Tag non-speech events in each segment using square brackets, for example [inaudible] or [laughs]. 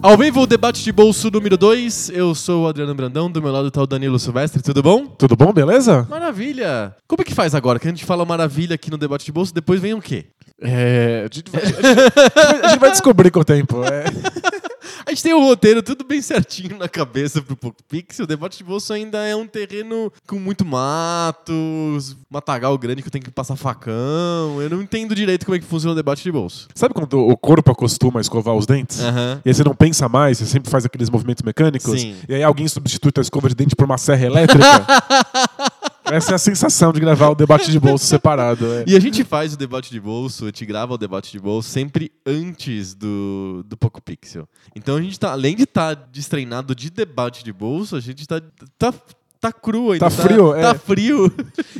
Ao vivo, o debate de bolso número 2. Eu sou o Adriano Brandão, do meu lado tá o Danilo Silvestre, tudo bom? Tudo bom, beleza? Maravilha! Como é que faz agora? Que a gente fala maravilha aqui no debate de bolso, depois vem o quê? É, a, gente vai, a gente- [laughs] a gente vai descobrir com o tempo. é. [laughs] A gente tem o roteiro tudo bem certinho na cabeça pro Poco Pixel. O debate de bolso ainda é um terreno com muito matos, matagal grande que eu tenho que passar facão. Eu não entendo direito como é que funciona o debate de bolso. Sabe quando o corpo acostuma a escovar os dentes? Aham. E aí você não pensa mais, você sempre faz aqueles movimentos mecânicos. Sim. E aí alguém substitui a escova de dente por uma serra elétrica. [laughs] Essa é a sensação de gravar o debate de bolso separado. é. E a gente faz o debate de bolso, a gente grava o debate de bolso sempre antes do, do Poco Pixel. Então a gente tá, além de estar destreinado de debate de bolso, a gente tá, tá, tá cru ainda. Tá frio, Tá é. frio.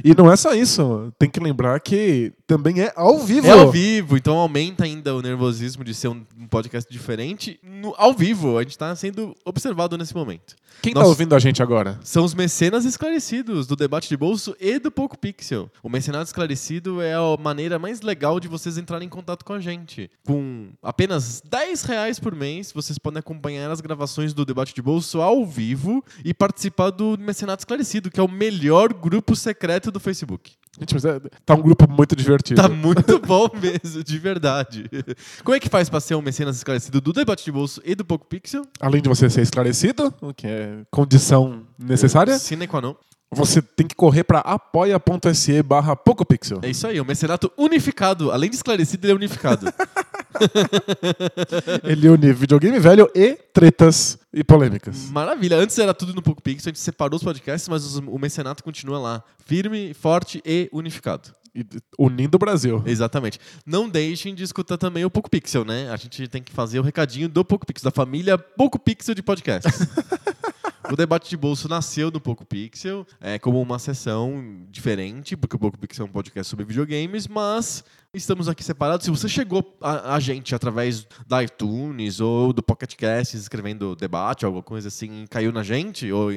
E não é só isso. Tem que lembrar que também é ao vivo. É ao vivo, então aumenta ainda o nervosismo de ser um, podcast diferente no- ao vivo. A gente tá sendo observado nesse momento. Quem Nossa. tá ouvindo a gente agora? São os mecenas esclarecidos do debate de bolso e do Poco Pixel. O mecenado esclarecido é a maneira mais legal de vocês entrarem em contato com a gente. Com apenas 10 reais por mês, vocês podem acompanhar as gravações do debate de bolso ao vivo e participar do mecenado esclarecido, que é o melhor grupo secreto do Facebook. Gente, mas é- tá um grupo muito divertido. Tá muito [laughs] bom mesmo, de verdade. Como é que faz pra ser um mecenas esclarecido do debate de bolso e do Poco Pixel? Além de você ser esclarecido, o que é condição necessária, Sine qua non. você tem que correr para apoia.se barra PocoPixel. É isso aí, o mecenato unificado. Além de esclarecido, ele é unificado. [laughs] Ele une videogame velho e tretas e polêmicas. Maravilha. Antes era tudo no Poco Pixel, a gente separou os podcasts, mas o mecenato continua lá. Firme, forte e unificado. Unindo o Brasil. Exatamente. Não deixem de escutar também o Poco Pixel, né? A gente tem que fazer o recadinho do Poco Pixel, da família Poco Pixel de podcasts. [laughs] O debate de bolso nasceu no Poco Pixel é, como uma sessão diferente, porque o Poco Pixel é um podcast sobre videogames, mas estamos aqui separados. Se você chegou a, a gente através da iTunes ou do Pocket Cast escrevendo debate, alguma coisa assim, caiu na gente, ou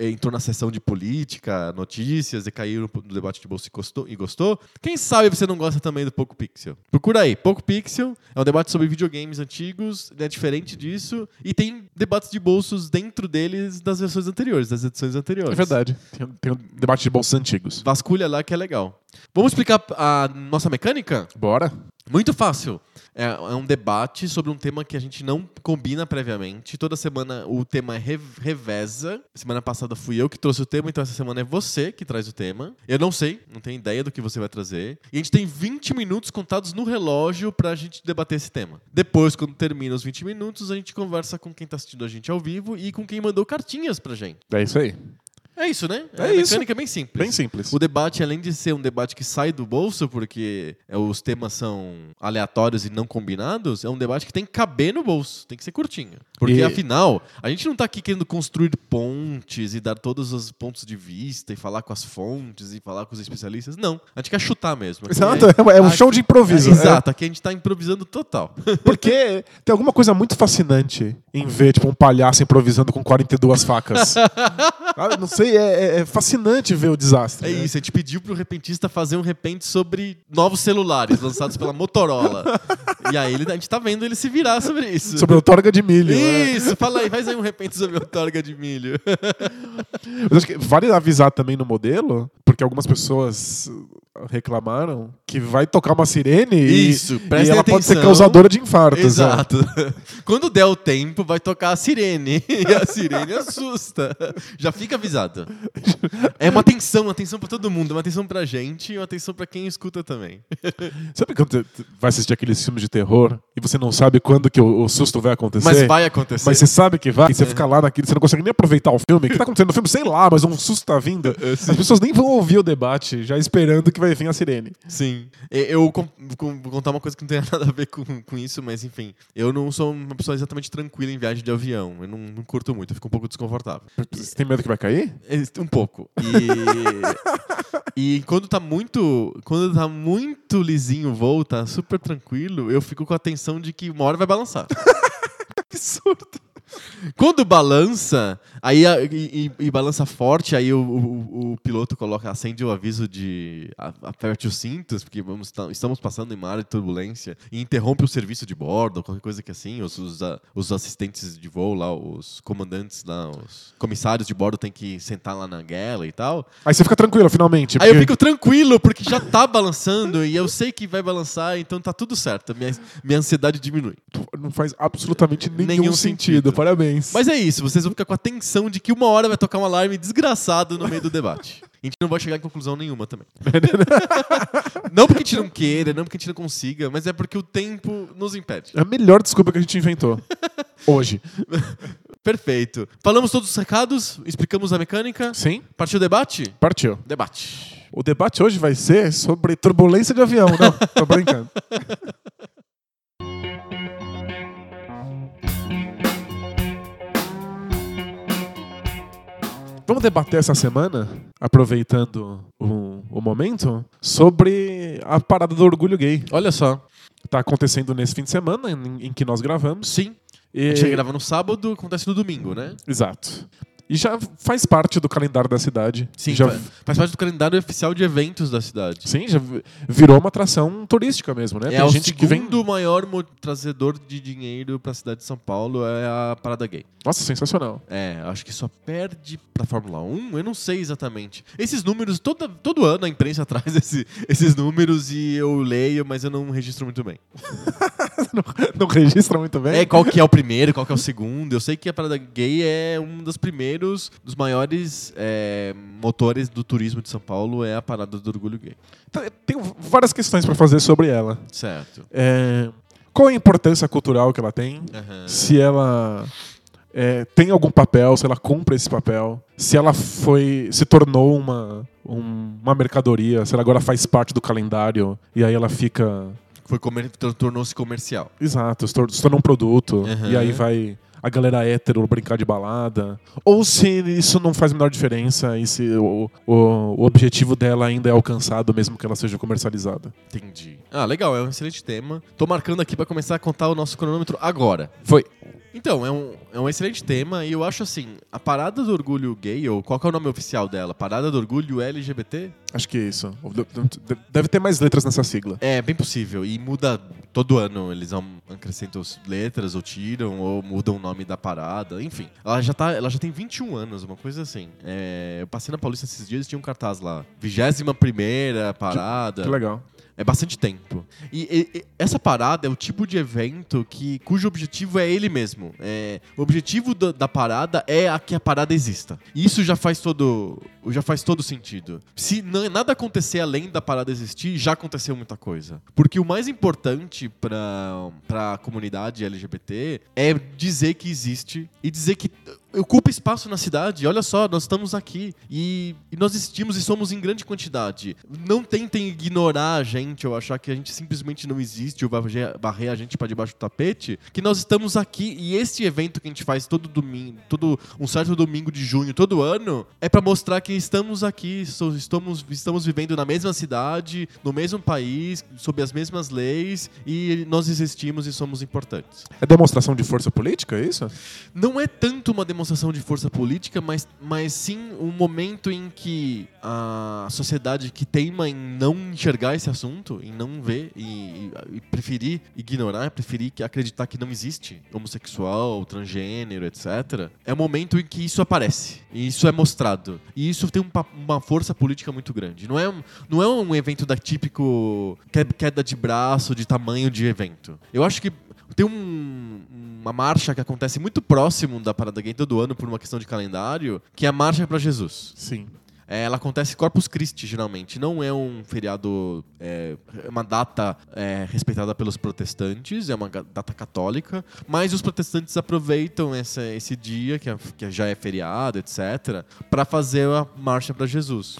entrou na sessão de política, notícias e caiu no, no debate de bolso e gostou, e gostou, quem sabe você não gosta também do Poco Pixel? Procura aí, Poco Pixel é um debate sobre videogames antigos, é diferente disso, e tem debates de bolsos dentro deles das versões anteriores, das edições anteriores. É verdade. Tem, tem um debate de bolsos antigos. Vasculha lá que é legal. Vamos explicar a nossa mecânica? Bora? Muito fácil. É, é um debate sobre um tema que a gente não combina previamente. Toda semana o tema é re- reveza. Semana passada fui eu que trouxe o tema, então essa semana é você que traz o tema. Eu não sei, não tenho ideia do que você vai trazer. E a gente tem 20 minutos contados no relógio pra gente debater esse tema. Depois, quando termina os 20 minutos, a gente conversa com quem tá assistindo a gente ao vivo e com quem mandou cartinhas pra gente. É isso aí. É isso, né? É a isso. mecânica é bem simples. Bem simples. O debate, além de ser um debate que sai do bolso, porque é, os temas são aleatórios e não combinados, é um debate que tem que caber no bolso, tem que ser curtinho. Porque, E- afinal, a gente não tá aqui querendo construir pontes e dar todos os pontos de vista e falar com as fontes e falar com os especialistas. Não. A gente quer chutar mesmo. Aqui Exato, é um aqui- show de improviso. É, exato, aqui a gente tá improvisando total. É, [laughs] porque tem alguma coisa muito fascinante em ver tipo, um palhaço improvisando com 42 facas. [laughs] Ah, não sei, é, é- é fascinante ver o desastre. É né? isso, a gente pediu pro repentista fazer um repente sobre novos celulares lançados pela Motorola. e aí ele- a gente tá vendo ele se virar sobre isso. Sobre o torga de milho. né? Isso, fala aí, faz aí um repente sobre o torga de milho. Mas acho que vale avisar também no modelo, porque algumas pessoas reclamaram que vai tocar uma sirene e- Isso, e, prestem ela pode ser atenção. causadora de infartos. né? Exato. [laughs] Quando der o tempo, vai tocar a sirene. [laughs] E a sirene assusta. Já fica avisado. [laughs] É uma atenção, uma atenção pra todo mundo, uma atenção pra gente e uma atenção pra quem escuta também. Sabe quando você vai assistir aqueles filmes de terror e você não sabe quando que o, o susto vai acontecer? Mas vai acontecer. Mas você sabe que vai, e você fica lá naquilo, você não consegue nem aproveitar o filme. O que tá acontecendo no filme? Sei lá, mas um susto tá vindo. É, As pessoas nem vão ouvir o debate, já esperando que vai vir a sirene. Sim. Sim. E- Eu com- com- vou contar uma coisa que não tem [laughs] nada a ver com, com isso, mas enfim. Eu não sou uma pessoa exatamente tranquila em viagem de avião. Eu não, não curto muito, eu fico um pouco desconfortável. Você tem medo que vai cair? É, Um pouco. E, [laughs] e quando tá muito. Quando tá muito lisinho o voo, tá super tranquilo, eu fico com a tensão de que uma hora vai balançar. [laughs] Absurdo. Quando balança, aí a- e, e- e balança forte, aí o, o- o piloto coloca, acende o aviso de a- aperte os cintos, porque vamos, tá- estamos passando em uma área de turbulência, e interrompe o serviço de bordo, qualquer coisa que assim, os, os, os assistentes de voo lá, os comandantes lá, os comissários de bordo tem que sentar lá na guela e tal. Aí você fica tranquilo, finalmente. Aí eu porque- fico tranquilo, porque já tá balançando e eu sei que vai balançar, então tá tudo certo. Minha, minha ansiedade diminui. Não faz absolutamente nenhum, Nenhum sentido. sentido. Parabéns. Mas é isso, vocês vão ficar com a tensão de que uma hora vai tocar um alarme desgraçado no meio do debate. A gente não vai chegar em conclusão nenhuma também. [laughs] não porque a gente não queira, não porque a gente não consiga, mas é porque o tempo nos impede. É a melhor desculpa que a gente inventou. [laughs] Hoje. Perfeito. Falamos todos os recados, explicamos a mecânica. Sim? Partiu o debate? Partiu. Debate. O debate hoje vai ser sobre turbulência de avião. Não, tô brincando. [laughs] Vamos debater essa semana, aproveitando o, o momento, sobre a parada do orgulho gay. Olha só. Tá acontecendo nesse fim de semana em, em que nós gravamos. Sim. E... A gente grava no sábado, acontece no domingo, né? Exato. E já faz parte do calendário da cidade. Sim, já, fa- faz parte do calendário oficial de eventos da cidade. sim, já vi- virou uma atração turística mesmo, né? É Tem o gente que vem. segundo maior trazedor de dinheiro pra cidade de São Paulo é a parada gay. Nossa, sensacional. É, acho que só perde pra Fórmula 1, eu não sei exatamente. Esses números, toda, todo ano a imprensa [laughs] traz esse- esses números e eu leio, mas eu não registro muito bem. [laughs] não, não registra muito bem? É, qual que é o primeiro, qual que é o segundo. Eu sei que a parada gay é um dos primeiros, dos maiores é, motores do turismo de São Paulo, é a parada do orgulho gay. Tenho várias questões pra fazer sobre ela. Certo. É, qual a importância cultural que ela tem? Aham. Se ela é, tem algum papel, se ela cumpre esse papel, se ela foi, se tornou uma, um- uma mercadoria, se ela agora faz parte do calendário e aí ela fica Foi comer, tor- tornou-se comercial. Exato, se tor- se torna um produto Uhum. e aí vai a galera hétero brincar de balada. Ou se isso não faz a menor diferença e se o, o, o objetivo dela ainda é alcançado mesmo que ela seja comercializada. Entendi. Ah, legal, é um excelente tema. Tô marcando aqui pra começar a contar o nosso cronômetro agora. Foi. Então, é um, é um excelente tema e eu acho assim, a parada do orgulho gay, ou qual que é o nome oficial dela? Parada do orgulho LGBT? Acho que é isso. Deve ter mais letras nessa sigla. É, bem possível. E muda todo ano. Eles am- acrescentam as letras, ou tiram, ou mudam o nome da parada. Enfim, ela já, tá, ela já tem 21 anos, uma coisa assim. É, eu passei na Paulista esses dias e tinha um cartaz lá. 21 primeira parada. Que legal. É bastante tempo. E, e- essa parada é o tipo de evento que cujo objetivo é ele mesmo. É, o objetivo da, da parada é a que a parada exista. E isso já faz todo já faz todo sentido. Se nada acontecer além da parada existir, já aconteceu muita coisa. Porque o mais importante para a comunidade LGBT é dizer que existe e dizer que ocupa espaço na cidade. Olha só, nós estamos aqui e, e nós existimos e somos em grande quantidade. Não tentem ignorar a gente ou achar que a gente simplesmente não existe ou varrer varrer a gente para debaixo do tapete, que nós estamos aqui e este evento que a gente faz todo domingo, todo um certo domingo de junho, todo ano, é para mostrar que estamos aqui, so- estamos estamos vivendo na mesma cidade, no mesmo país, sob as mesmas leis e nós existimos e somos importantes É demonstração de força política, é isso? não é tanto uma demonstração de força política, mas, mas sim um momento em que a sociedade que teima em não enxergar esse assunto, em não ver e, e- preferir ignorar, preferir que- acreditar que não existe homossexual, transgênero, etc., é o momento em que isso aparece. E isso é mostrado. E isso tem um uma força política muito grande. Não é um, não é um evento da típico que- queda de braço, de tamanho de evento. Eu acho que tem um- uma marcha que acontece muito próximo da Parada Gay todo ano por uma questão de calendário, que é a Marcha para Jesus. Sim. É, ela acontece Corpus Christi, geralmente. Não é um feriado, é é uma data é, respeitada pelos protestantes, é uma data católica, mas os protestantes aproveitam essa- esse dia, que, é- que já é feriado, etc., para fazer a Marcha para Jesus.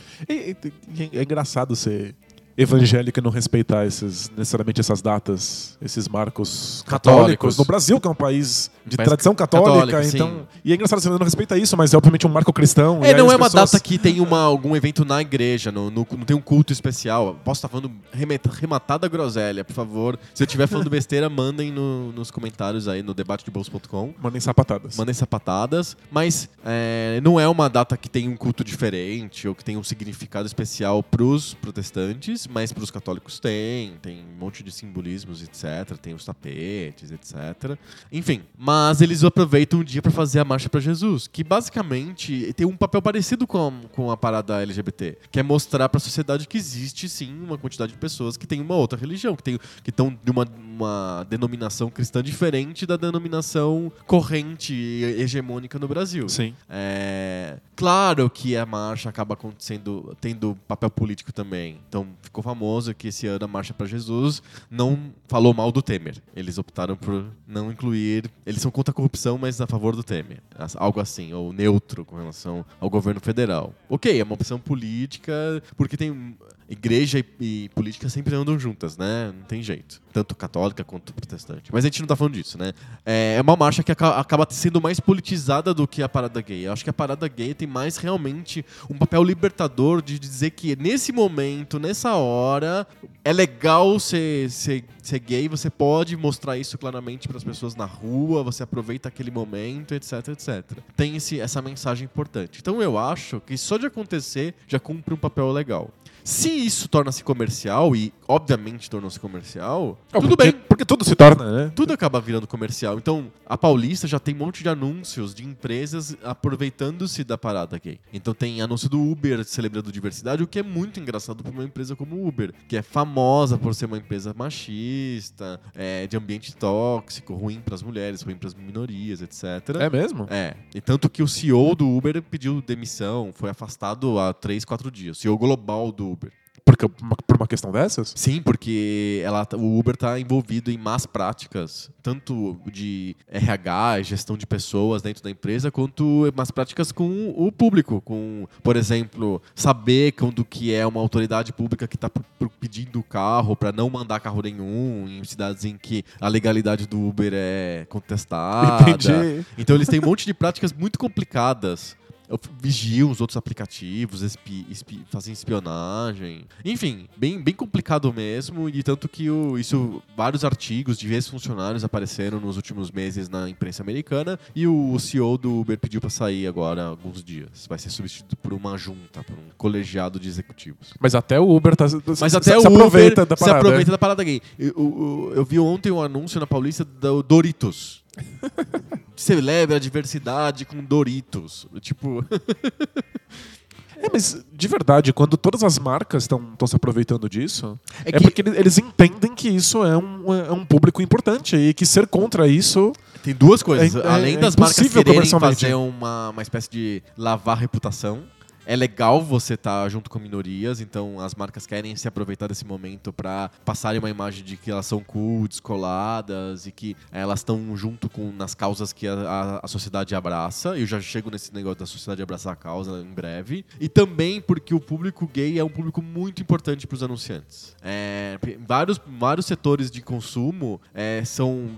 É engraçado você evangélica não respeitar esses, necessariamente essas datas, esses marcos Católicos. católicos. No Brasil, que é um país de Mas tradição católica, católica, sim. então. E é engraçado, você não respeita isso, mas é obviamente um marco cristão. É, não é uma pessoas- data que tem uma, algum evento na igreja, no, no- não tem um culto especial. Posso estar falando remeta- rematada groselha, por favor. Se eu estiver falando besteira, [laughs] mandem no- nos comentários aí no debatedebolso.com. Mandem sapatadas. Mandem sapatadas, mas é, não é uma data que tem um culto diferente ou que tem um significado especial pros protestantes, mas pros católicos tem, tem um monte de simbolismos, etc. Tem os tapetes, etc. Enfim, mas eles aproveitam o dia para fazer a marcha para Jesus, que basicamente tem um papel parecido com a, com a parada LGBT, que é mostrar para a sociedade que existe sim uma quantidade de pessoas que tem uma outra religião, que tem que estão de uma, uma denominação cristã diferente da denominação corrente e hegemônica no Brasil. Sim. É, claro que a marcha acaba acontecendo, tendo papel político também. Então ficou famoso que esse ano a Marcha para Jesus não falou mal do Temer. Eles optaram por não incluir. Eles são contra a corrupção, mas a favor do Temer. Algo assim, ou neutro com relação ao governo federal. Ok, é uma opção política, porque tem. Igreja e, e política sempre andam juntas, né? Não tem jeito. Tanto católica quanto protestante. Mas a gente não tá falando disso, né? É é uma marcha que aca- acaba sendo mais politizada do que a parada gay. Eu acho que a parada gay tem mais realmente um papel libertador de dizer que nesse momento, nessa hora, é legal ser, ser, ser gay, você pode mostrar isso claramente para as pessoas na rua, você aproveita aquele momento, etc, etc. Tem esse, essa mensagem importante. Então eu acho que só de acontecer já cumpre um papel legal. Se isso torna-se comercial, e obviamente tornou-se comercial, tudo porque, bem. Porque tudo se torna, né? Tudo acaba virando comercial. Então, a Paulista já tem um monte de anúncios de empresas aproveitando-se da parada gay. Então tem anúncio do Uber celebrando diversidade, o que é muito engraçado para uma empresa como o Uber, que é famosa por ser uma empresa machista, é, de ambiente tóxico, ruim para as mulheres, ruim para as minorias, etc. É mesmo? É, e tanto que o CEO do Uber pediu demissão, foi afastado há 3, 4 dias. CEO global do Uber. Porque, por uma questão dessas? Sim, porque ela, tá- o Uber está envolvido em más práticas, tanto de RH, gestão de pessoas dentro da empresa, quanto más práticas com o público. Com, por exemplo, saber quando que é uma autoridade pública que está pedindo carro para não mandar carro nenhum em cidades em que a legalidade do Uber é contestada. Entendi. Então eles têm um monte de práticas muito complicadas. Vigiam os outros aplicativos, espi- espi- fazem espionagem. Enfim, bem, bem complicado mesmo. E tanto que o- isso, vários artigos de ex-funcionários apareceram nos últimos meses na imprensa americana. E o CEO do Uber pediu para sair agora há alguns dias. Vai ser substituído por uma junta, por um colegiado de executivos. Mas até o Uber tá. Mas se, até se o aproveita Uber da se parada. aproveita da parada gay. Eu, eu- eu vi ontem um anúncio na Paulista do Doritos. Celebra a diversidade com Doritos. Tipo, [laughs] É, mas de verdade, quando todas as marcas estão se aproveitando disso, É é, que- porque ele- eles entendem que isso é um, é um público importante e que ser contra isso. tem duas coisas. É- Além é das marcas quererem fazer uma, uma espécie de lavar reputação. É legal você estar junto com minorias, então as marcas querem se aproveitar desse momento para passarem uma imagem de que elas são cool, descoladas e que elas estão junto com nas causas que a, a- a sociedade abraça. Eu já chego nesse negócio da sociedade abraçar a causa em breve. E também porque o público gay é um público muito importante para os anunciantes. É, vários, vários setores de consumo é, são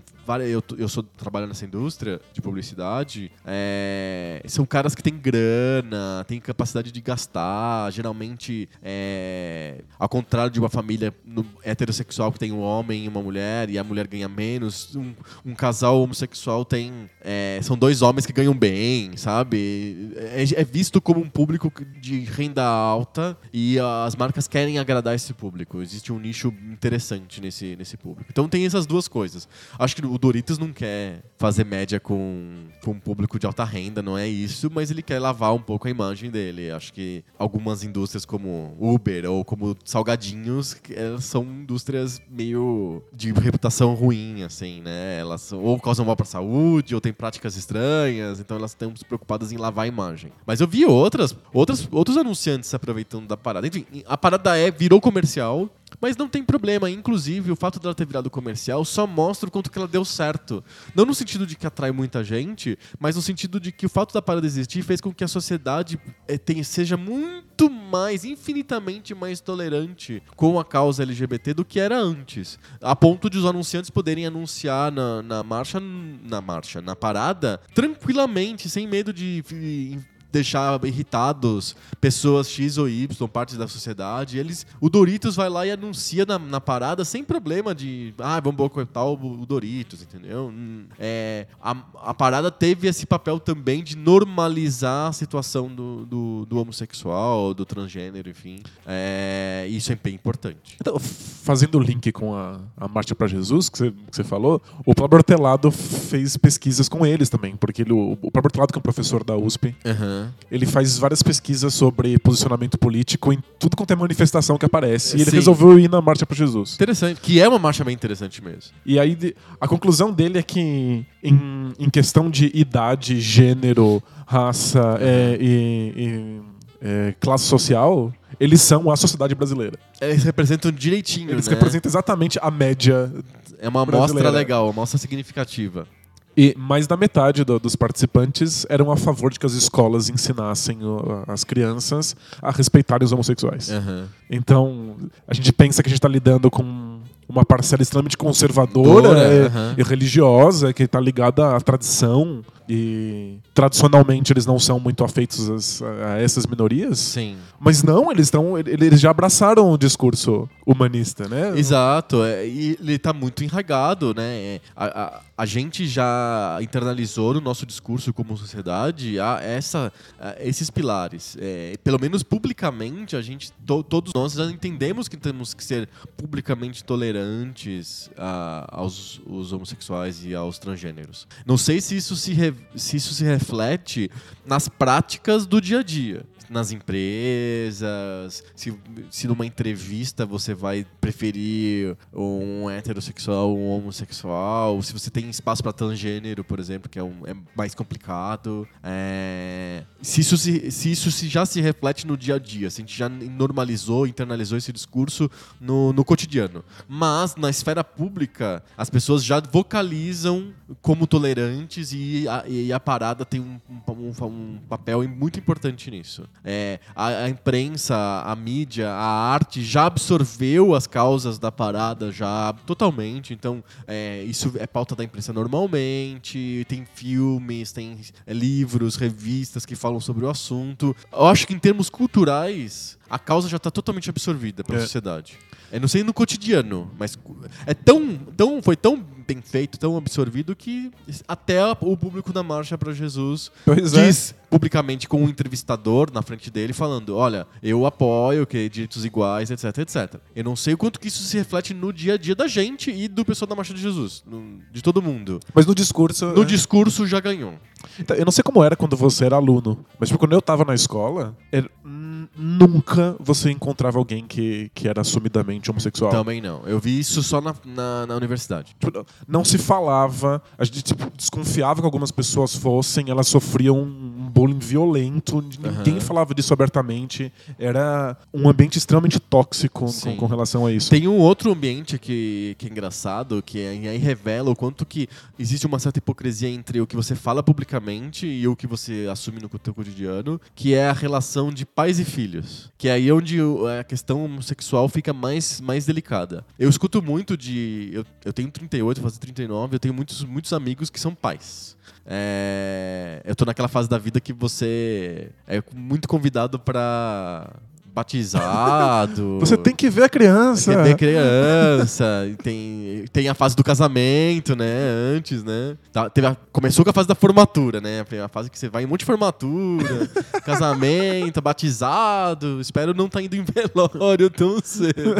eu, eu sou trabalho nessa indústria de publicidade, é, são caras que têm grana, têm capacidade de gastar, geralmente é, ao contrário de uma família no- heterossexual que tem um homem e uma mulher e a mulher ganha menos, um, um casal homossexual tem é, são dois homens que ganham bem, sabe? É, é visto como um público de renda alta e as marcas querem agradar esse público. Existe um nicho interessante nesse, nesse público. Então tem essas duas coisas. Acho que o Doritos não quer fazer média com, com um público de alta renda, não é isso, mas ele quer lavar um pouco a imagem dele. Acho que algumas indústrias como Uber ou como Salgadinhos eh, são indústrias meio de reputação ruim, assim, né? Elas ou causam mal pra saúde, ou têm práticas estranhas, então elas estão preocupadas em lavar a imagem. Mas eu vi outras, outras outros anunciantes se aproveitando da parada. Enfim, a parada é virou comercial Mas não tem problema. Inclusive, o fato dela ter virado comercial só mostra o quanto que ela deu certo. Não no sentido de que atrai muita gente, mas no sentido de que o fato da parada existir fez com que a sociedade eh, tenha, seja muito mais, infinitamente mais tolerante com a causa LGBT do que era antes. A ponto de os anunciantes poderem anunciar na, na marcha, na marcha, na parada, tranquilamente, sem medo de de deixar irritados pessoas X ou Y, partes da sociedade. Eles, o Doritos vai lá e anuncia na, na parada sem problema de, ah, vamos boicotar o, o Doritos, entendeu? É, a, a parada teve esse papel também de normalizar a situação do, do, do homossexual, do transgênero, enfim. É, isso é bem importante. Então, fazendo o link com a, a Marcha para Jesus, que você, falou, o Pablo Hortelado fez pesquisas com eles também, porque ele, o, o Pablo Hortelado, que é um professor da USP, Aham. ele faz várias pesquisas sobre posicionamento político em tudo quanto é manifestação que aparece. E ele Sim. resolveu ir na Marcha para Jesus. Interessante, que é uma marcha bem interessante mesmo. E aí a conclusão dele é que em, em questão de idade, gênero, raça é, e, e, é, classe social, eles são a sociedade brasileira. Eles representam direitinho, Eles né? representam exatamente a média. É uma amostra legal, uma amostra significativa. E mais da metade do- dos participantes eram a favor de que as escolas ensinassem o- as crianças a respeitarem os homossexuais. Aham. Então, a gente pensa que a gente está lidando com uma parcela extremamente conservadora Dora, e, aham. e religiosa, que está ligada à tradição. E tradicionalmente eles não são muito afeitos às- a, essas minorias. Sim. Mas não, eles estão. Eles já abraçaram o discurso humanista, né? Exato, é, e ele tá muito enraigado, né? É, A, a, a gente já internalizou no nosso discurso como sociedade a, essa, a, esses pilares. É, pelo menos publicamente, a gente, to- todos nós já entendemos que temos que ser publicamente tolerantes a- aos os homossexuais e aos transgêneros. Não sei se isso se, re- se isso se reflete nas práticas do dia a dia. Nas empresas, se, se numa entrevista você vai preferir um heterossexual ou um homossexual, se você tem espaço para transgênero, por exemplo, que é, um- é mais complicado. É, se, isso se, se isso se já se reflete no dia a dia, se a gente já normalizou, internalizou esse discurso no, no cotidiano. Mas na esfera pública, as pessoas já vocalizam como tolerantes e a, e a parada tem um, um- um papel muito importante nisso. É, a, a imprensa, a mídia, a arte já absorveu as causas da parada já totalmente. Então, é, isso é pauta da imprensa normalmente. Tem filmes, tem é, livros, revistas que falam sobre o assunto. Eu acho que em termos culturais, a causa já está totalmente absorvida pela É. sociedade. Eu não sei no cotidiano, mas é tão, tão, foi tão bem feito, tão absorvido que até o público da Marcha para Jesus Pois é. diz publicamente com um entrevistador na frente dele falando: Olha, eu apoio que direitos iguais, etc, etc. Eu não sei o quanto que isso se reflete no dia a dia da gente e do pessoal da Marcha de Jesus, de todo mundo. Mas no discurso. No é. discurso já ganhou. Então, eu não sei como era quando você era aluno, mas tipo, quando eu tava na escola, era- nunca você encontrava alguém que, que era assumidamente homossexual. Também não. Eu vi isso só na, na, na universidade. Tipo, não se falava, a gente tipo, desconfiava que algumas pessoas fossem, elas sofriam bullying violento, ninguém Aham. falava disso abertamente, era um ambiente extremamente tóxico com, com relação a isso. Tem um outro ambiente que, que é engraçado, que aí aí revela o quanto que existe uma certa hipocrisia entre o que você fala publicamente e o que você assume no teu cotidiano, que é a relação de pais e filhos. Que é aí onde a questão homossexual fica mais, mais delicada. Eu escuto muito de... Eu, eu tenho 38, vou fazer 39, eu tenho muitos, muitos amigos que são pais. É, eu tô naquela fase da vida que você é muito convidado pra batizado. [laughs] Você tem que ver a criança. Quer ter criança, e tem, tem a fase do casamento, né? Antes, né? Tá, teve a- começou com a fase da formatura, né? A fase que você vai em um monte de formatura, [laughs] casamento, batizado. Espero não estar indo em velório tão cedo.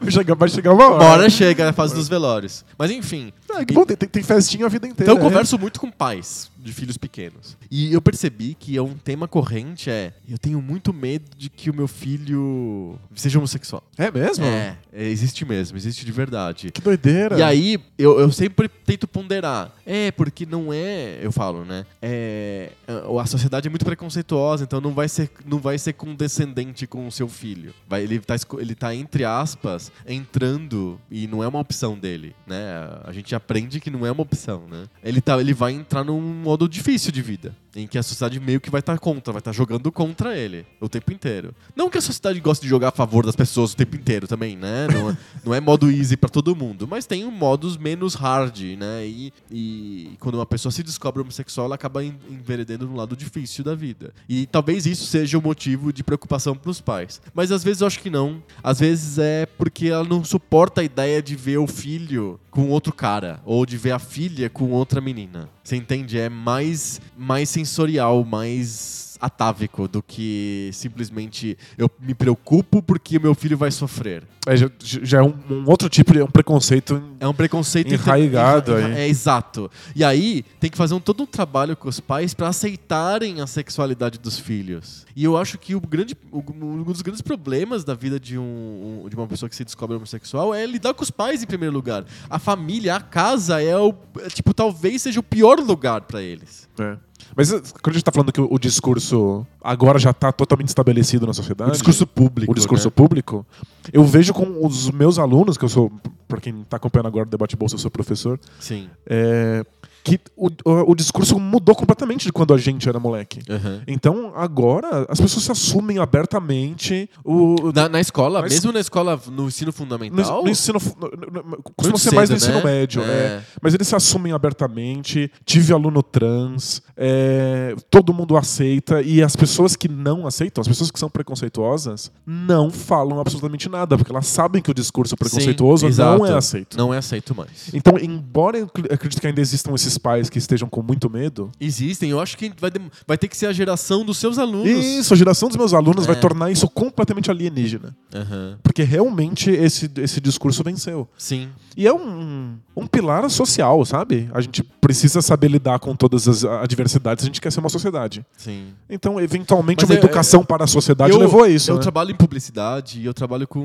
Vai chegar, vai chegar uma hora. Hora chega a fase dos velórios. Mas enfim. Ah, que bom, tem, tem- tem festinha a vida inteira. Então eu né? converso muito com pais de filhos pequenos. E eu percebi que é um tema corrente é eu tenho muito medo de que o meu filho seja homossexual. É mesmo? É, é, existe mesmo, existe de verdade. Que doideira. E aí, eu, eu sempre tento ponderar. É, porque não é. Eu falo, né? É, a sociedade é muito preconceituosa, então não vai ser, não vai ser condescendente com o seu filho. Vai, ele, tá, ele tá, entre aspas, aspas, entrando e não é uma opção dele, né? A gente aprende que não é uma opção, né? Ele, tá, ele vai entrar num modo difícil de vida, em que a sociedade meio que vai estar contra, vai estar jogando contra ele o tempo inteiro. Não que a sociedade goste de jogar a favor das pessoas o tempo inteiro também, né? Não, é- não é modo easy pra todo mundo, mas tem um modos menos hard, né? E, e quando uma pessoa se descobre homossexual, ela acaba en- enveredando no lado difícil da vida. E talvez isso seja o motivo de preocupação pros pais. Mas às vezes eu acho que não. Às vezes é porque ela não suporta a ideia de ver o filho com outro cara ou de ver a filha com outra menina. Você entende? É mais mais sensorial, mais atávico do que simplesmente eu me preocupo porque meu filho vai sofrer. É, já, já é um, um outro tipo de é um preconceito. É um preconceito Enraigado enra- enra- aí. É exato. E aí tem que fazer um, todo um trabalho com os pais para aceitarem a sexualidade dos filhos. E eu acho que o grande, o- um dos grandes problemas da vida de, um, um- de uma pessoa que se descobre homossexual é lidar com os pais em primeiro lugar. A família, a casa é o é, tipo talvez seja o pior lugar para eles. É. Mas eh, quando a gente tá falando que o, o discurso agora já tá totalmente estabelecido na sociedade. O discurso público. o discurso né? público, eu vejo com os meus alunos, que eu sou, pra quem tá acompanhando agora o debate bolsa, eu sou professor, Sim. é, que o, o, o discurso mudou completamente de quando a gente era moleque. Aham. Então, agora, as pessoas se assumem abertamente. O, Na, na escola, Mas- mesmo na escola, no ensino no, fundamental. no ensino. fu- no- no- no- costuma ser mais no cedo, ensino né? médio. É. é. Mas eles se assumem abertamente. Tive aluno trans. é, todo mundo aceita. E as pessoas que não aceitam, as pessoas que são preconceituosas, não falam absolutamente nada. Porque elas sabem que o discurso preconceituoso Sim, não é aceito. Não é aceito mais. Então, embora eu acre- acredite que ainda existam esses pais que estejam com muito medo, Existem, eu acho que vai, vai ter que ser a geração dos seus alunos. isso, a geração dos meus alunos vai É. tornar isso completamente alienígena. Aham. Porque realmente esse, esse discurso venceu. Sim. E é um, um pilar social, sabe? A gente precisa saber lidar com todas as adversidades a gente quer ser uma sociedade. Sim. Então, eventualmente, Mas uma é- educação para a sociedade eu, levou a isso. Eu né? trabalho em publicidade e eu trabalho com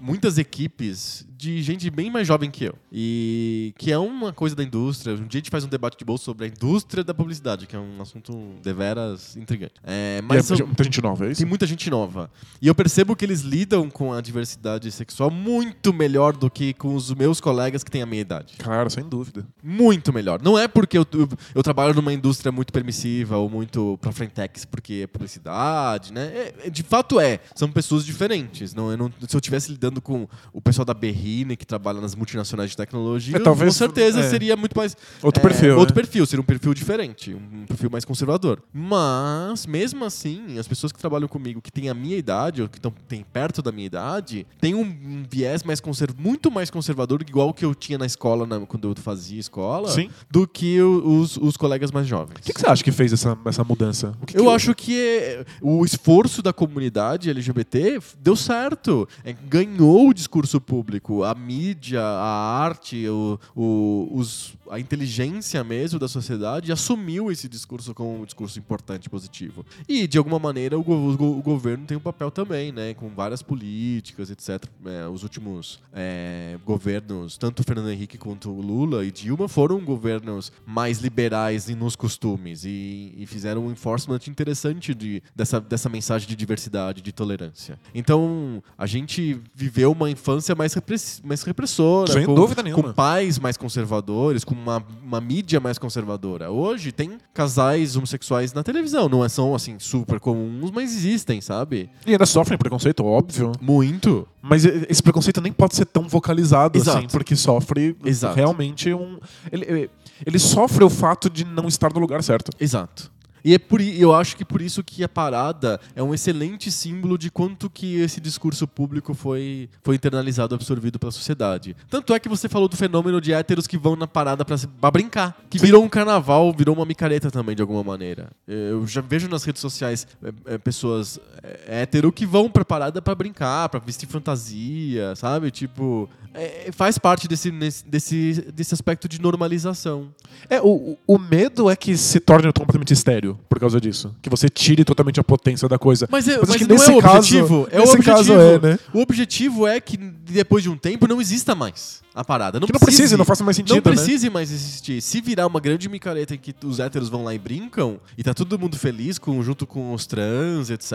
muitas equipes de gente bem mais jovem que eu. E que é uma coisa da indústria. Um dia a gente faz um debate de bolsa sobre a indústria da publicidade, que é um assunto deveras intrigante. É, E mas é são- muita gente nova, é isso? Tem muita gente nova. E eu percebo que eles lidam com a diversidade sexual muito melhor do que com os meus colegas que têm a minha idade. Claro, sem dúvida. Muito melhor. Não é porque eu, eu, eu trabalho numa indústria muito permissiva ou muito pra frentex porque é publicidade, né? É- é- de fato é. São pessoas diferentes. Não, eu não- se eu estivesse lidando com o pessoal da Berrine, que trabalha nas multinacionais de tecnologia, É, talvez- com certeza é. seria muito mais... Outro é, perfil. Outro né? perfil, seria um perfil diferente. Um perfil mais conservador. Mas, mesmo assim, as pessoas que trabalham comigo, que têm a minha idade, ou que estão perto da minha idade, têm um, um viés mais muito mais conservador, igual que eu tinha na escola, na- quando eu fazia escola, Sim. do que o- os, os colegas mais jovens. O que, que você acha que fez essa, essa mudança? O que que Eu acho que é- o esforço da comunidade LGBT deu certo. É, ganhou o discurso público. A mídia, a arte, o, o- os- a inteligência mesmo da sociedade assumiu esse discurso como um discurso importante, positivo. E, de alguma maneira, o, o go- o governo tem um papel também, né? Com várias políticas, etc. É, os últimos é, governos, tanto Fernando Henrique quanto Lula e Dilma, foram governos mais liberais nos costumes e, e fizeram um enforcement interessante de, dessa, dessa mensagem de diversidade, de tolerância. Então, a gente viveu uma infância mais, repress, mais repressora, Sem com, dúvida nenhuma. com pais mais conservadores, com uma, uma mídia mais conservadora. Hoje tem casais homossexuais na televisão, não é- são assim super comuns, mas existem, sabe? E ainda sofrem preconceito, óbvio. Muito. Mas esse preconceito nem pode ser tão vocalizado Exato. assim, porque sofre Exato. realmente um. Ele, ele- ele sofre o fato de não estar no lugar certo. Exato. E é por, eu acho que por isso que a parada é um excelente símbolo de quanto que esse discurso público foi, foi internalizado, absorvido pela sociedade. Tanto é que você falou do fenômeno de héteros que vão na parada pra brincar. Que virou um carnaval, virou uma micareta também, de alguma maneira. Eu já vejo nas redes sociais é, é, pessoas é, hétero que vão pra parada pra brincar, pra vestir fantasia, sabe? Tipo, é, faz parte desse, desse, desse aspecto de normalização. É, o- o medo é que se torne completamente estéreo. Medo por causa disso. Que você tire totalmente a potência da coisa. Mas, é, Mas mas não é o caso- objetivo. É o objetivo. caso é, né? O objetivo é que depois de um tempo não exista mais a parada. Não que não precise, precise, não faça mais sentido, Não né? precise mais existir. Se virar uma grande micareta em que os héteros vão lá e brincam, e tá todo mundo feliz com, junto com os trans, etc.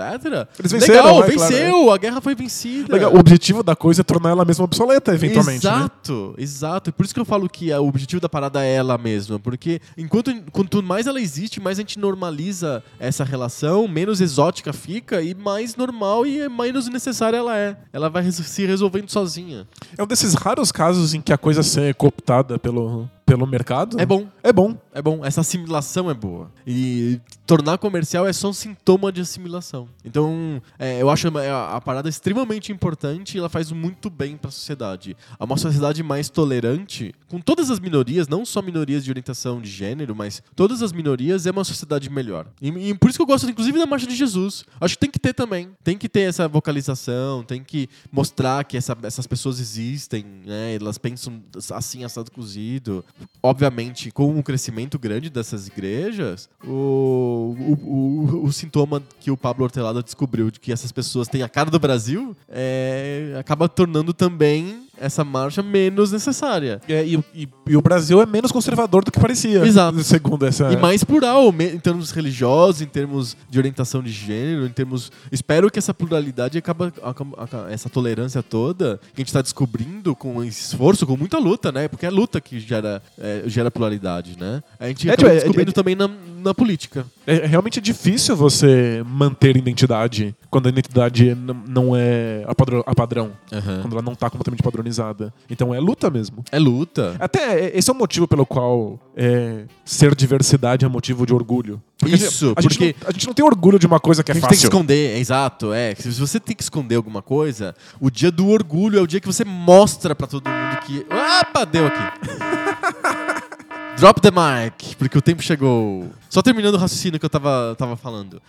Eles venceram, Legal, é claro, venceu, a guerra foi vencida. Legal, O objetivo da coisa é tornar ela mesma obsoleta, eventualmente. Né? Exato, exato. E por isso que eu falo que o objetivo da parada é ela mesma. Porque enquanto quanto mais ela existe, mais a gente normaliza essa relação, menos exótica fica e mais normal e menos necessária ela é. Ela vai se resolvendo sozinha. É um desses raros casos em que a coisa ser cooptada pelo, pelo mercado. É bom. É bom. É bom, essa assimilação é boa. E tornar comercial é só um sintoma de assimilação. Então, é, eu acho a, a parada extremamente importante e ela faz muito bem pra sociedade. É uma sociedade mais tolerante, com todas as minorias, não só minorias de orientação de gênero, mas todas as minorias, é uma sociedade melhor. E, e por isso que eu gosto, inclusive, da Marcha de Jesus. Acho que tem que ter também. Tem que ter essa vocalização, tem que mostrar que essa- essas pessoas existem, né? Elas pensam assim, assado cozido. Obviamente, com o crescimento grande dessas igrejas, o, o, o, o sintoma que o Pablo Hortelada descobriu de que essas pessoas têm a cara do Brasil é, acaba tornando também essa marcha menos necessária. É, e, e- e o Brasil é menos conservador do que parecia. Exato. Segundo essa. E mais plural, em termos religiosos, em termos de orientação de gênero, em termos. Espero que essa pluralidade acaba, acaba- aca- essa tolerância toda que a gente está descobrindo com esforço, com muita luta, né? Porque é a luta que gera, é, gera pluralidade, né? A gente É, acaba tipo, é- descobrindo é- também na, na política. É realmente difícil você manter identidade quando a identidade não é a, padrão, a padrão. Quando ela não tá completamente padronizada. Então é luta mesmo. É luta. Até é- esse é o motivo pelo qual é, ser diversidade é motivo de orgulho. Porque a gente- Isso, a gente, porque- não, a gente não tem orgulho de uma coisa que é a gente tem que fácil. esconder, é, exato, é. Se você tem que esconder alguma coisa, o dia do orgulho é o dia que você mostra pra todo mundo que. Opa, deu aqui. [laughs] Drop the mic, porque o tempo chegou. Só terminando o raciocínio que eu tava, tava falando.